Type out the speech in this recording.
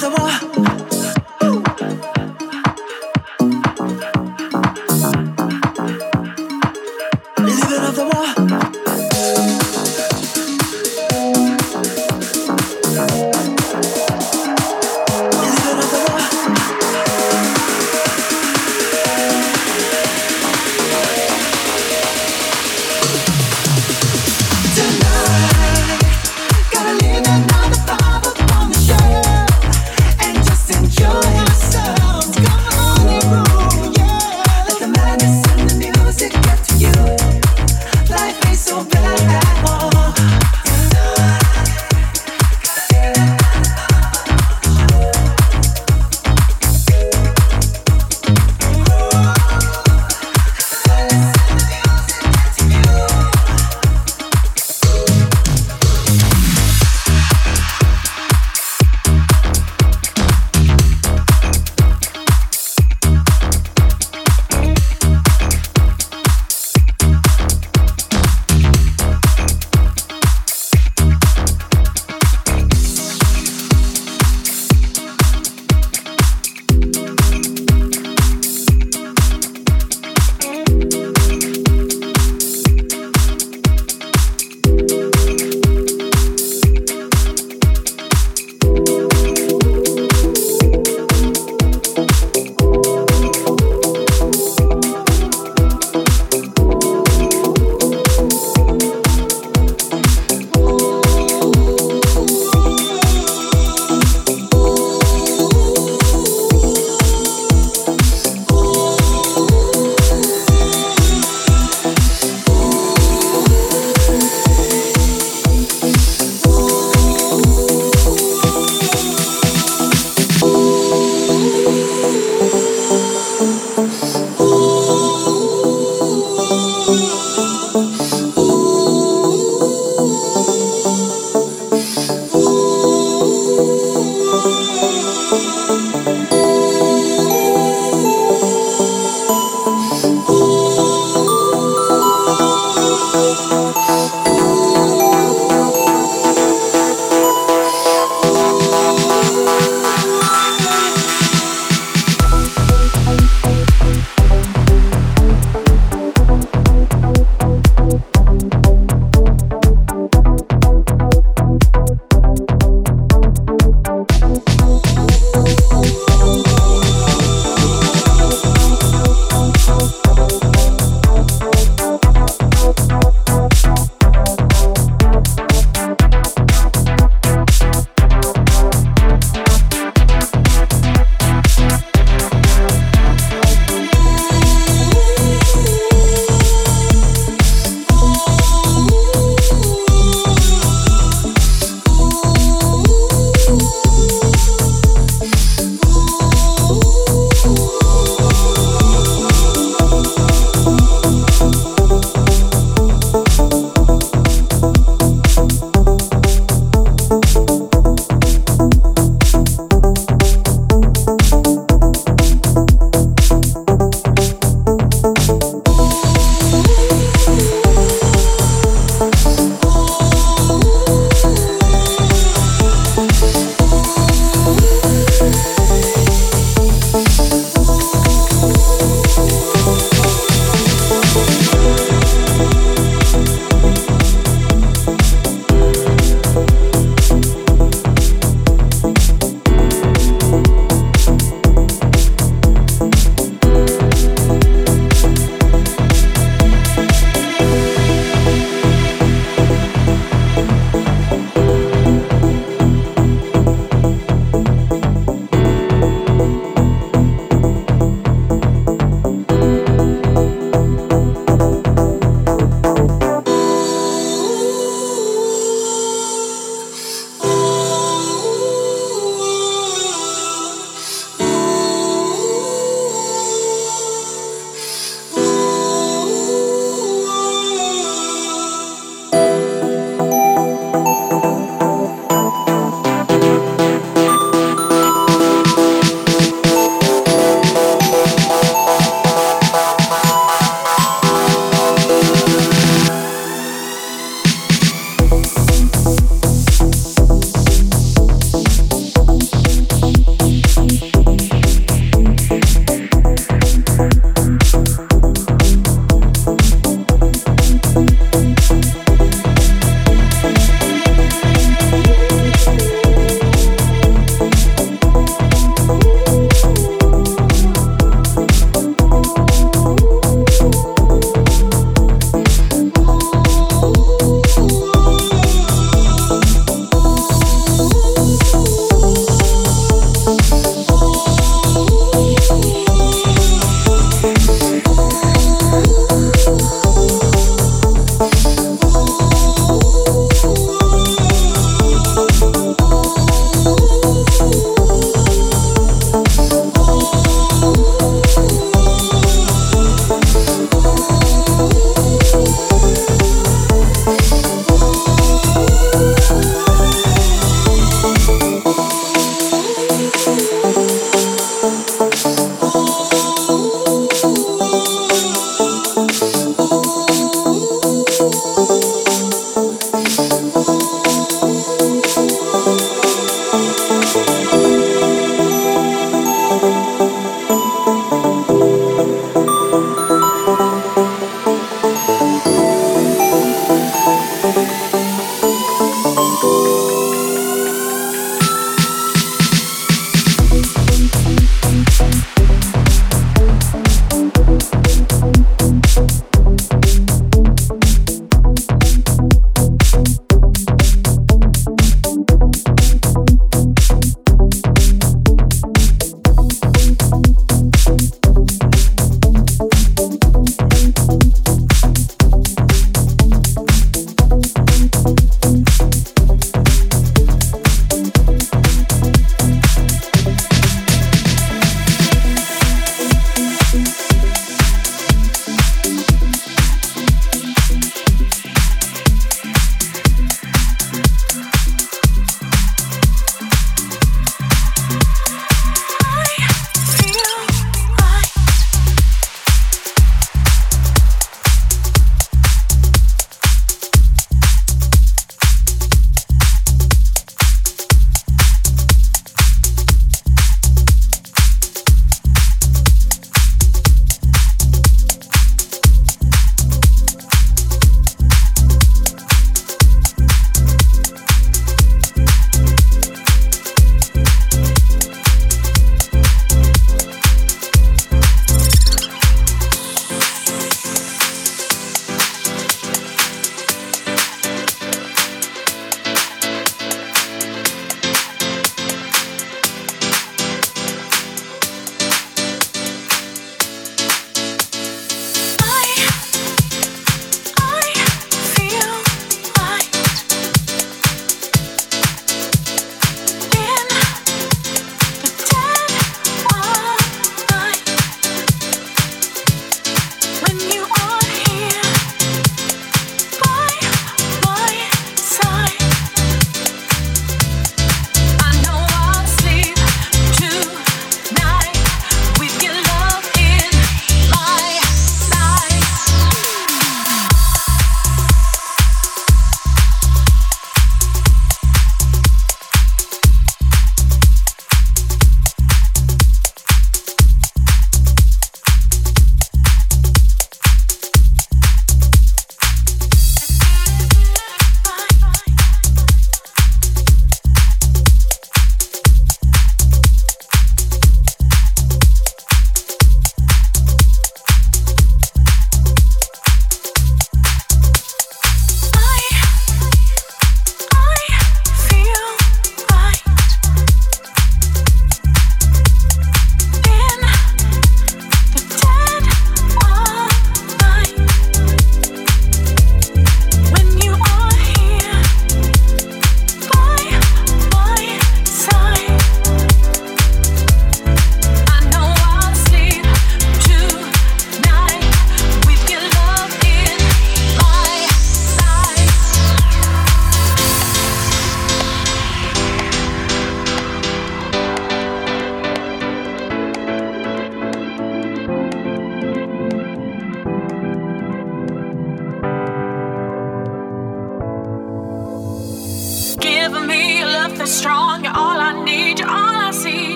devoir.